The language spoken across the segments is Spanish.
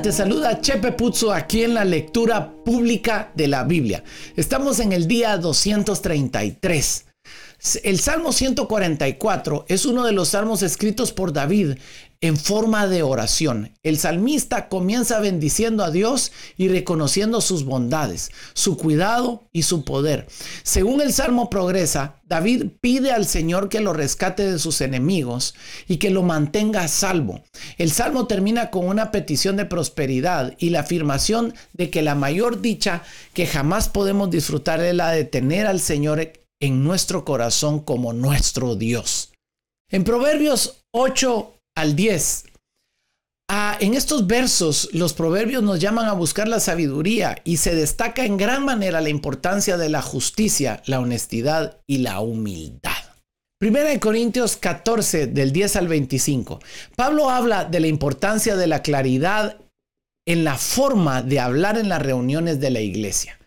Te saluda Chepe Puzzo aquí en la lectura pública de la Biblia. Estamos en el día 233. El Salmo 144 es uno de los salmos escritos por David en forma de oración. El salmista comienza bendiciendo a Dios y reconociendo sus bondades, su cuidado y su poder. Según el salmo progresa, David pide al Señor que lo rescate de sus enemigos y que lo mantenga salvo. El salmo termina con una petición de prosperidad y la afirmación de que la mayor dicha que jamás podemos disfrutar es la de tener al Señor en nuestro corazón como nuestro Dios. En Proverbios 8 al 10. Ah, en estos versos los proverbios nos llaman a buscar la sabiduría y se destaca en gran manera la importancia de la justicia, la honestidad y la humildad. Primera de Corintios 14 del 10 al 25. Pablo habla de la importancia de la claridad en la forma de hablar en las reuniones de la iglesia,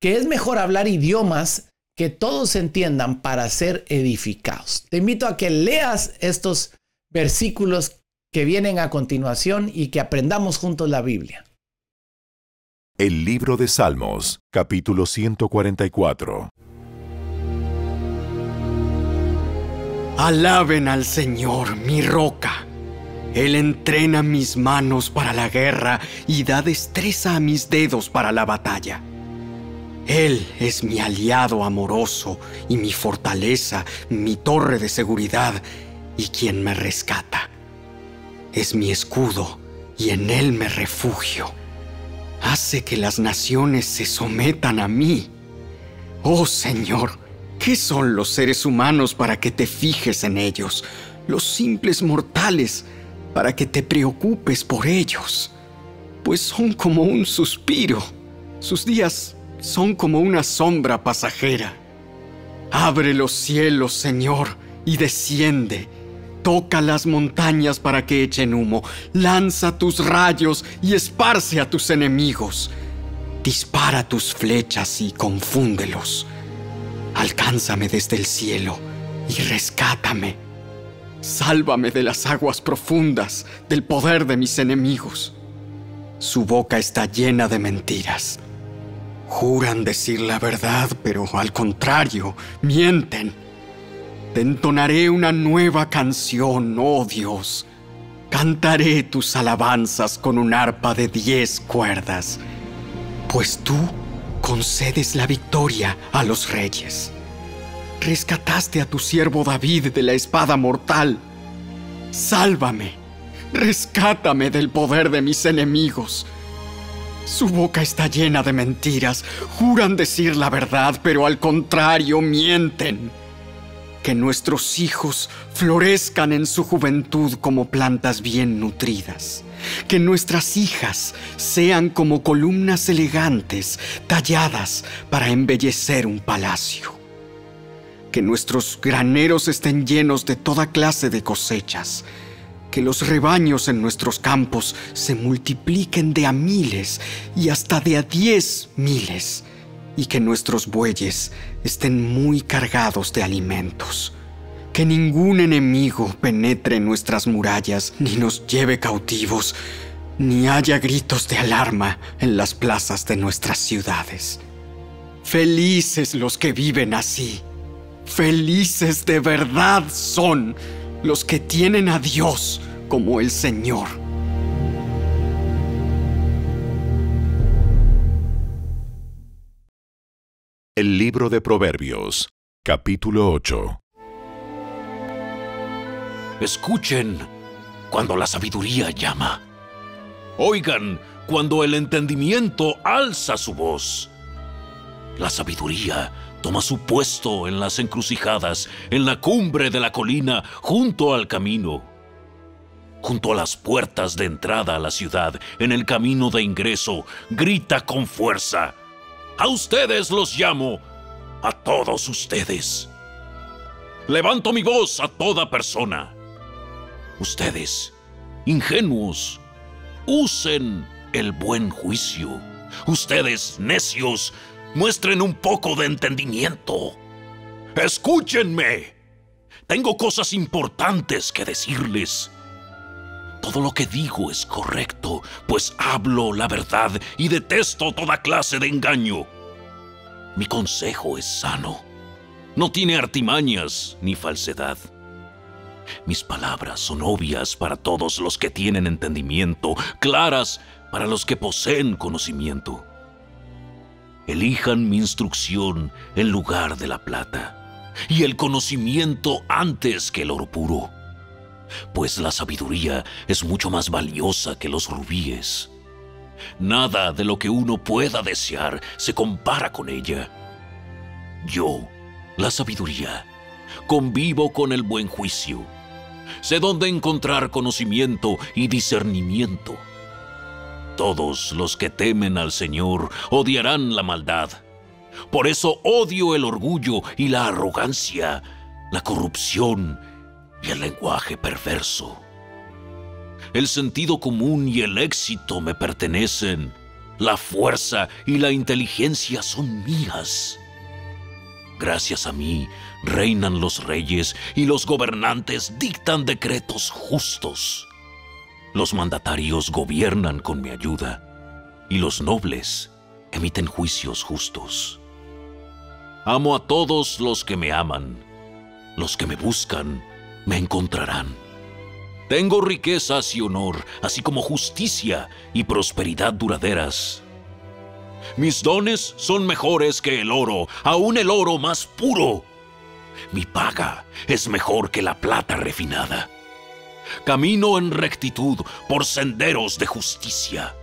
que es mejor hablar idiomas que todos entiendan para ser edificados. Te invito a que leas estos versículos que vienen a continuación y que aprendamos juntos la Biblia. El libro de Salmos, capítulo 144. Alaben al Señor, mi roca. Él entrena mis manos para la guerra y da destreza a mis dedos para la batalla. Él es mi aliado amoroso y mi fortaleza, mi torre de seguridad y quien me rescata. Es mi escudo y en él me refugio. Hace que las naciones se sometan a mí. Oh Señor, ¿qué son los seres humanos para que te fijes en ellos? Los simples mortales para que te preocupes por ellos. Pues son como un suspiro. Sus días son como una sombra pasajera. Abre los cielos, Señor, y desciende Toca las montañas para que echen humo, lanza tus rayos y esparce a tus enemigos. Dispara tus flechas y confúndelos. Alcánzame desde el cielo y rescátame. Sálvame de las aguas profundas, del poder de mis enemigos. Su boca está llena de mentiras. Juran decir la verdad, pero al contrario, mienten. Te entonaré una nueva canción, oh Dios. Cantaré tus alabanzas con un arpa de diez cuerdas, pues tú concedes la victoria a los reyes. Rescataste a tu siervo David de la espada mortal. Sálvame, rescátame del poder de mis enemigos. Su boca está llena de mentiras, juran decir la verdad, pero al contrario mienten que nuestros hijos florezcan en su juventud como plantas bien nutridas, que nuestras hijas sean como columnas elegantes talladas para embellecer un palacio, que nuestros graneros estén llenos de toda clase de cosechas, que los rebaños en nuestros campos se multipliquen de a miles y hasta de a diez miles y que nuestros bueyes estén muy cargados de alimentos. Que ningún enemigo penetre en nuestras murallas ni nos lleve cautivos, ni haya gritos de alarma en las plazas de nuestras ciudades. Felices los que viven así. Felices de verdad son los que tienen a Dios como el Señor El libro de Proverbios, capítulo 8. Escuchen cuando la sabiduría llama. Oigan cuando el entendimiento alza su voz. La sabiduría toma su puesto en las encrucijadas, en la cumbre de la colina, junto al camino. Junto a las puertas de entrada a la ciudad, en el camino de ingreso, grita con fuerza a ustedes los llamo, a todos ustedes. Levanto mi voz a toda persona. Ustedes, ingenuos, usen el buen juicio. Ustedes, necios, muestren un poco de entendimiento. Escúchenme. Tengo cosas importantes que decirles. Todo lo que digo es correcto, pues hablo la verdad y detesto toda clase de engaño. Mi consejo es sano. No tiene artimañas ni falsedad. Mis palabras son obvias para todos los que tienen entendimiento, claras para los que poseen conocimiento. Elijan mi instrucción en lugar de la plata, y el conocimiento antes que el oro puro, pues la sabiduría es mucho más valiosa que los rubíes. Nada de lo que uno pueda desear se compara con ella. Yo, la sabiduría, convivo con el buen juicio. Sé dónde encontrar conocimiento y discernimiento. Todos los que temen al Señor odiarán la maldad. Por eso odio el orgullo y la arrogancia, la corrupción y el lenguaje perverso. El sentido común y el éxito me pertenecen. La fuerza y la inteligencia son mías. Gracias a mí reinan los reyes y los gobernantes dictan decretos justos. Los mandatarios gobiernan con mi ayuda y los nobles emiten juicios justos. Amo a todos los que me aman. Los que me buscan me encontrarán. Tengo riquezas y honor, así como justicia y prosperidad duraderas. Mis dones son mejores que el oro, aún el oro más puro. Mi paga es mejor que la plata refinada. Camino en rectitud por senderos de justicia.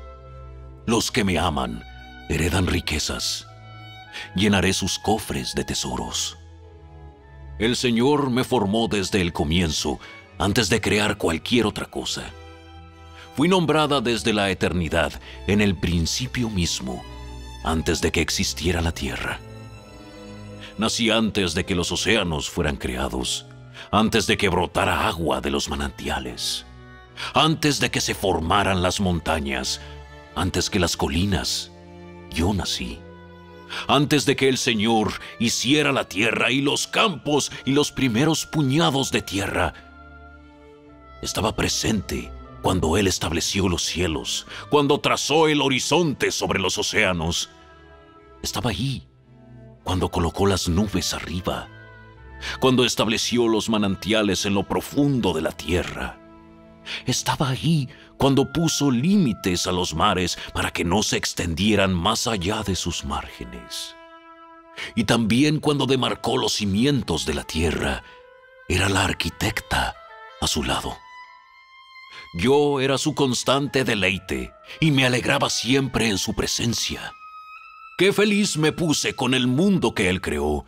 Los que me aman heredan riquezas. Llenaré sus cofres de tesoros. El Señor me formó desde el comienzo, antes de crear cualquier otra cosa. Fui nombrada desde la eternidad, en el principio mismo, antes de que existiera la tierra. Nací antes de que los océanos fueran creados, antes de que brotara agua de los manantiales, antes de que se formaran las montañas, antes que las colinas, yo nací. Antes de que el Señor hiciera la tierra y los campos y los primeros puñados de tierra, estaba presente cuando Él estableció los cielos, cuando trazó el horizonte sobre los océanos. Estaba ahí cuando colocó las nubes arriba, cuando estableció los manantiales en lo profundo de la tierra. Estaba ahí cuando puso límites a los mares para que no se extendieran más allá de sus márgenes. Y también cuando demarcó los cimientos de la tierra, era la arquitecta a su lado. Yo era su constante deleite y me alegraba siempre en su presencia. Qué feliz me puse con el mundo que él creó,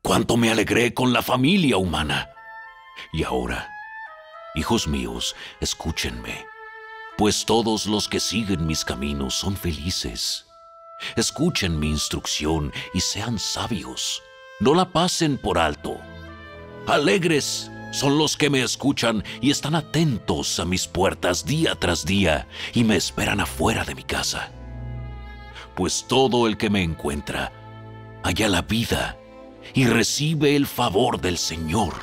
cuánto me alegré con la familia humana. Y ahora, hijos míos, escúchenme, pues todos los que siguen mis caminos son felices. Escuchen mi instrucción y sean sabios. No la pasen por alto. Alegres son los que me escuchan y están atentos a mis puertas día tras día y me esperan afuera de mi casa. Pues todo el que me encuentra halla la vida y recibe el favor del Señor.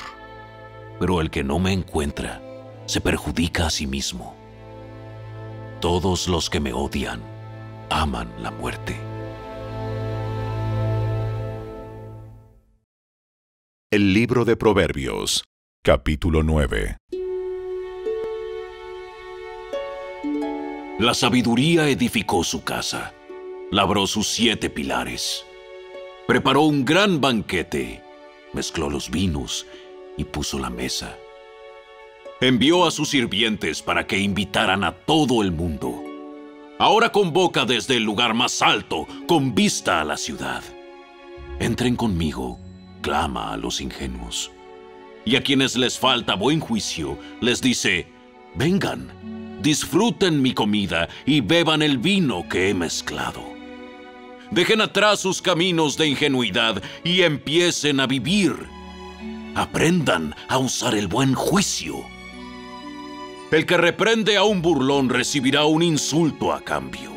Pero el que no me encuentra se perjudica a sí mismo. Todos los que me odian aman la muerte. El libro de Proverbios, capítulo 9. La sabiduría edificó su casa, labró sus siete pilares, preparó un gran banquete, mezcló los vinos y puso la mesa. Envió a sus sirvientes para que invitaran a todo el mundo. Ahora convoca desde el lugar más alto, con vista a la ciudad. Entren conmigo, clama a los ingenuos y a quienes les falta buen juicio, les dice, vengan, disfruten mi comida y beban el vino que he mezclado. Dejen atrás sus caminos de ingenuidad y empiecen a vivir. Aprendan a usar el buen juicio. El que reprende a un burlón recibirá un insulto a cambio.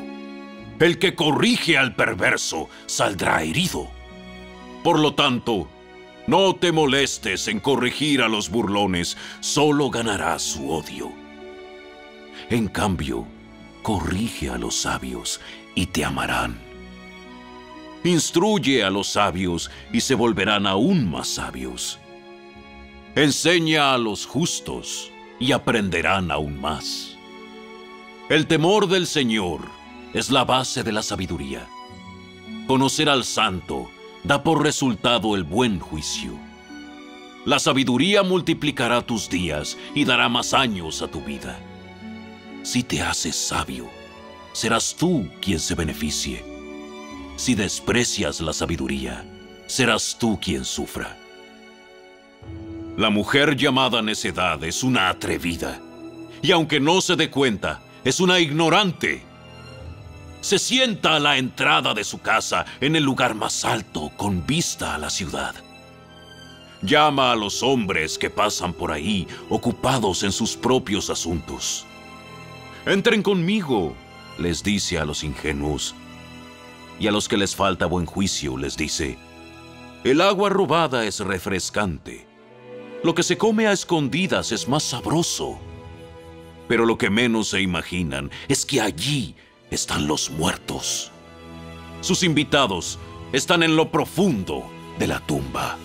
El que corrige al perverso saldrá herido. Por lo tanto, no te molestes en corregir a los burlones, solo ganarás su odio. En cambio, corrige a los sabios y te amarán. Instruye a los sabios y se volverán aún más sabios. Enseña a los justos y aprenderán aún más. El temor del Señor es la base de la sabiduría. Conocer al santo da por resultado el buen juicio. La sabiduría multiplicará tus días y dará más años a tu vida. Si te haces sabio, serás tú quien se beneficie. Si desprecias la sabiduría, serás tú quien sufra. La mujer llamada necedad es una atrevida, y aunque no se dé cuenta, es una ignorante. Se sienta a la entrada de su casa en el lugar más alto con vista a la ciudad. Llama a los hombres que pasan por ahí ocupados en sus propios asuntos. Entren conmigo, les dice a los ingenuos. Y a los que les falta buen juicio les dice, el agua robada es refrescante. Lo que se come a escondidas es más sabroso. Pero lo que menos se imaginan es que allí están los muertos. Sus invitados están en lo profundo de la tumba.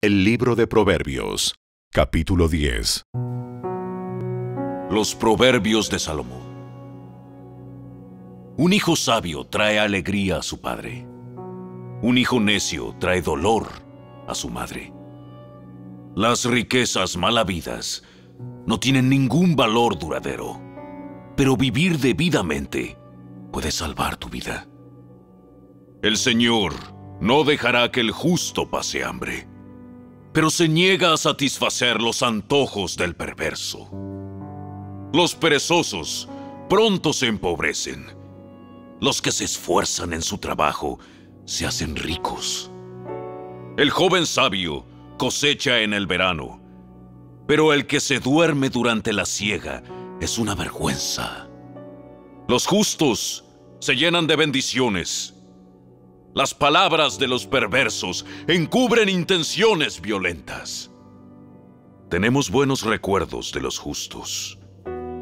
El libro de Proverbios, capítulo 10. Los proverbios de Salomón. Un hijo sabio trae alegría a su padre. Un hijo necio trae dolor a su madre. Las riquezas mal habidas no tienen ningún valor duradero, pero vivir debidamente puede salvar tu vida. El Señor no dejará que el justo pase hambre, pero se niega a satisfacer los antojos del perverso. Los perezosos pronto se empobrecen. Los que se esfuerzan en su trabajo se hacen ricos. El joven sabio cosecha en el verano, pero el que se duerme durante la siega es una vergüenza. Los justos se llenan de bendiciones. Las palabras de los perversos encubren intenciones violentas. Tenemos buenos recuerdos de los justos,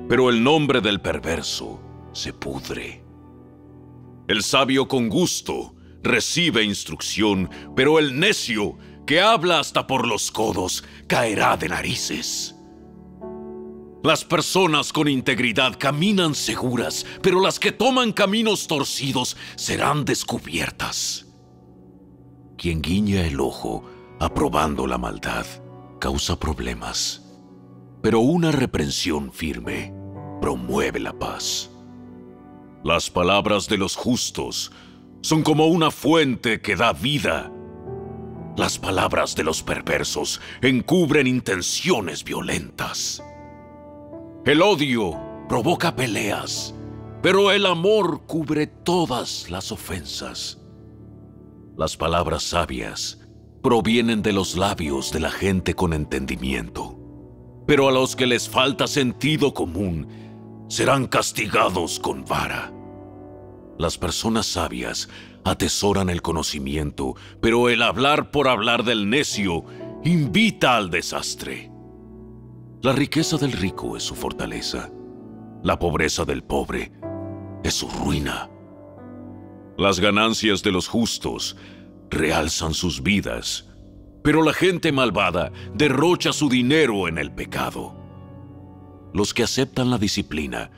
pero el nombre del perverso se pudre. El sabio con gusto recibe instrucción, pero el necio que habla hasta por los codos caerá de narices. Las personas con integridad caminan seguras, pero las que toman caminos torcidos serán descubiertas. Quien guiña el ojo aprobando la maldad causa problemas, pero una reprensión firme promueve la paz. Las palabras de los justos son como una fuente que da vida. Las palabras de los perversos encubren intenciones violentas. El odio provoca peleas, pero el amor cubre todas las ofensas. Las palabras sabias provienen de los labios de la gente con entendimiento, pero a los que les falta sentido común serán castigados con vara. Las personas sabias atesoran el conocimiento, pero el hablar por hablar del necio invita al desastre. La riqueza del rico es su fortaleza, la pobreza del pobre es su ruina. Las ganancias de los justos realzan sus vidas, pero la gente malvada derrocha su dinero en el pecado. Los que aceptan la disciplina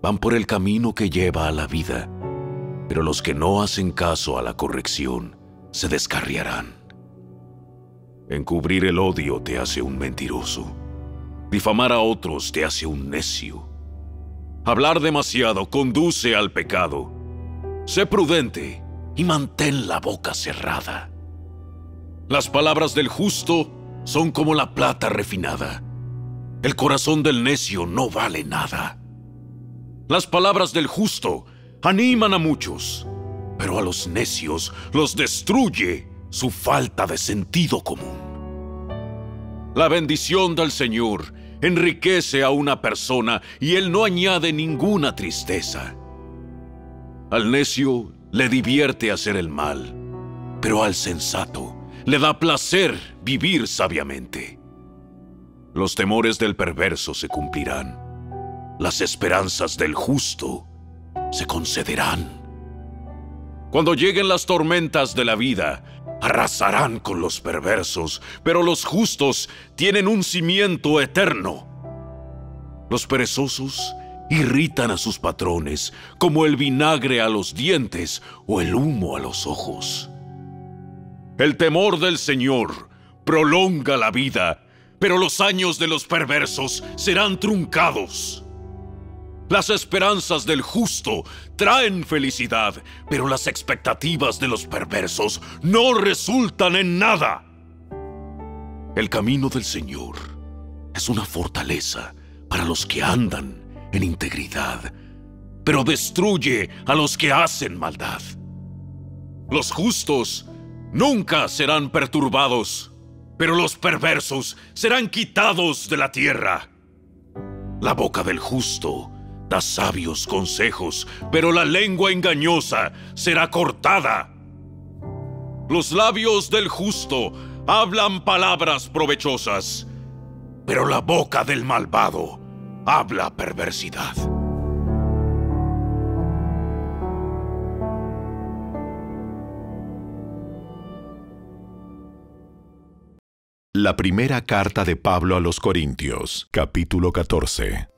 van por el camino que lleva a la vida pero los que no hacen caso a la corrección se descarriarán. Encubrir el odio te hace un mentiroso. Difamar a otros te hace un necio. Hablar demasiado conduce al pecado. Sé prudente y mantén la boca cerrada. Las palabras del justo son como la plata refinada. El corazón del necio no vale nada. Las palabras del justo animan a muchos, pero a los necios los destruye su falta de sentido común. La bendición del Señor enriquece a una persona y Él no añade ninguna tristeza. Al necio le divierte hacer el mal, pero al sensato le da placer vivir sabiamente. Los temores del perverso se cumplirán. Las esperanzas del justo se concederán. Cuando lleguen las tormentas de la vida, arrasarán con los perversos, pero los justos tienen un cimiento eterno. Los perezosos irritan a sus patrones como el vinagre a los dientes o el humo a los ojos. El temor del Señor prolonga la vida, pero los años de los perversos serán truncados. Las esperanzas del justo traen felicidad, pero las expectativas de los perversos no resultan en nada. El camino del Señor es una fortaleza para los que andan en integridad, pero destruye a los que hacen maldad. Los justos nunca serán perturbados, pero los perversos serán quitados de la tierra. La boca del justo da sabios consejos, pero la lengua engañosa será cortada. Los labios del justo hablan palabras provechosas, pero la boca del malvado habla perversidad. La primera carta de Pablo a los Corintios, capítulo 14.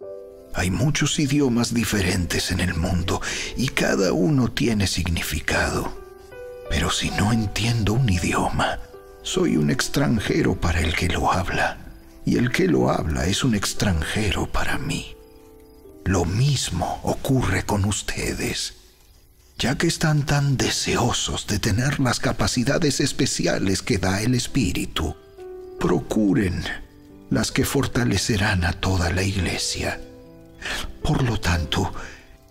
Hay muchos idiomas diferentes en el mundo y cada uno tiene significado. Pero si no entiendo un idioma, soy un extranjero para el que lo habla y el que lo habla es un extranjero para mí. Lo mismo ocurre con ustedes, ya que están tan deseosos de tener las capacidades especiales que da el Espíritu. Procuren las que fortalecerán a toda la iglesia por lo tanto,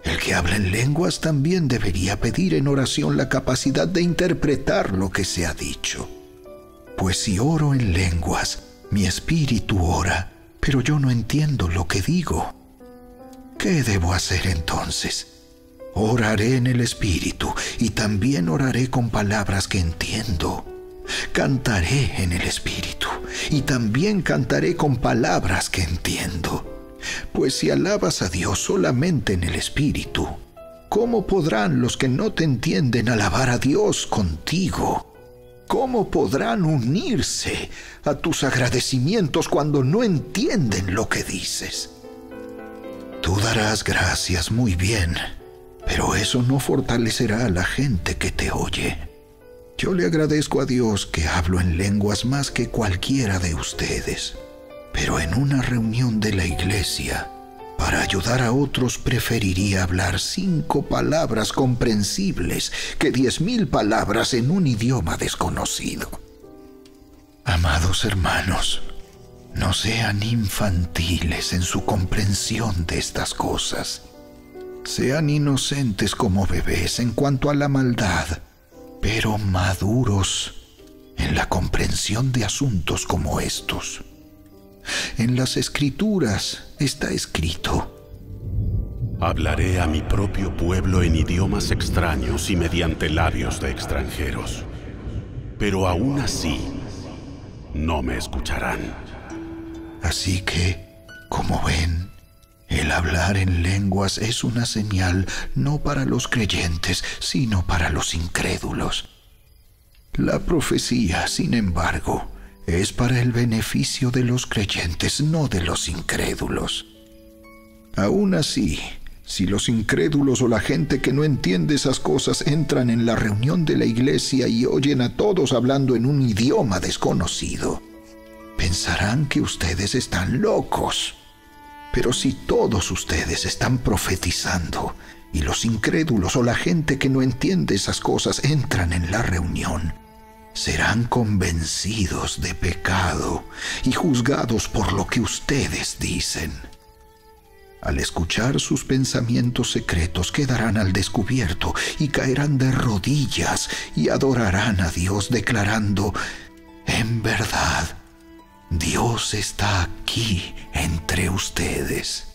el que habla en lenguas también debería pedir en oración la capacidad de interpretar lo que se ha dicho. Pues si oro en lenguas, mi espíritu ora, pero yo no entiendo lo que digo. ¿Qué debo hacer entonces? Oraré en el espíritu y también oraré con palabras que entiendo. Cantaré en el espíritu y también cantaré con palabras que entiendo. Pues si alabas a Dios solamente en el Espíritu, ¿cómo podrán los que no te entienden alabar a Dios contigo? ¿Cómo podrán unirse a tus agradecimientos cuando no entienden lo que dices? Tú darás gracias muy bien, pero eso no fortalecerá a la gente que te oye. Yo le agradezco a Dios que hablo en lenguas más que cualquiera de ustedes pero en una reunión de la iglesia, para ayudar a otros preferiría hablar cinco palabras comprensibles que diez mil palabras en un idioma desconocido. Amados hermanos, no sean infantiles en su comprensión de estas cosas. Sean inocentes como bebés en cuanto a la maldad, pero maduros en la comprensión de asuntos como estos. En las escrituras está escrito, Hablaré a mi propio pueblo en idiomas extraños y mediante labios de extranjeros, pero aún así no me escucharán. Así que, como ven, el hablar en lenguas es una señal no para los creyentes, sino para los incrédulos. La profecía, sin embargo, es para el beneficio de los creyentes, no de los incrédulos. Aún así, si los incrédulos o la gente que no entiende esas cosas entran en la reunión de la iglesia y oyen a todos hablando en un idioma desconocido, pensarán que ustedes están locos. Pero si todos ustedes están profetizando y los incrédulos o la gente que no entiende esas cosas entran en la reunión, serán convencidos de pecado y juzgados por lo que ustedes dicen. Al escuchar sus pensamientos secretos quedarán al descubierto y caerán de rodillas y adorarán a Dios declarando, en verdad, Dios está aquí entre ustedes.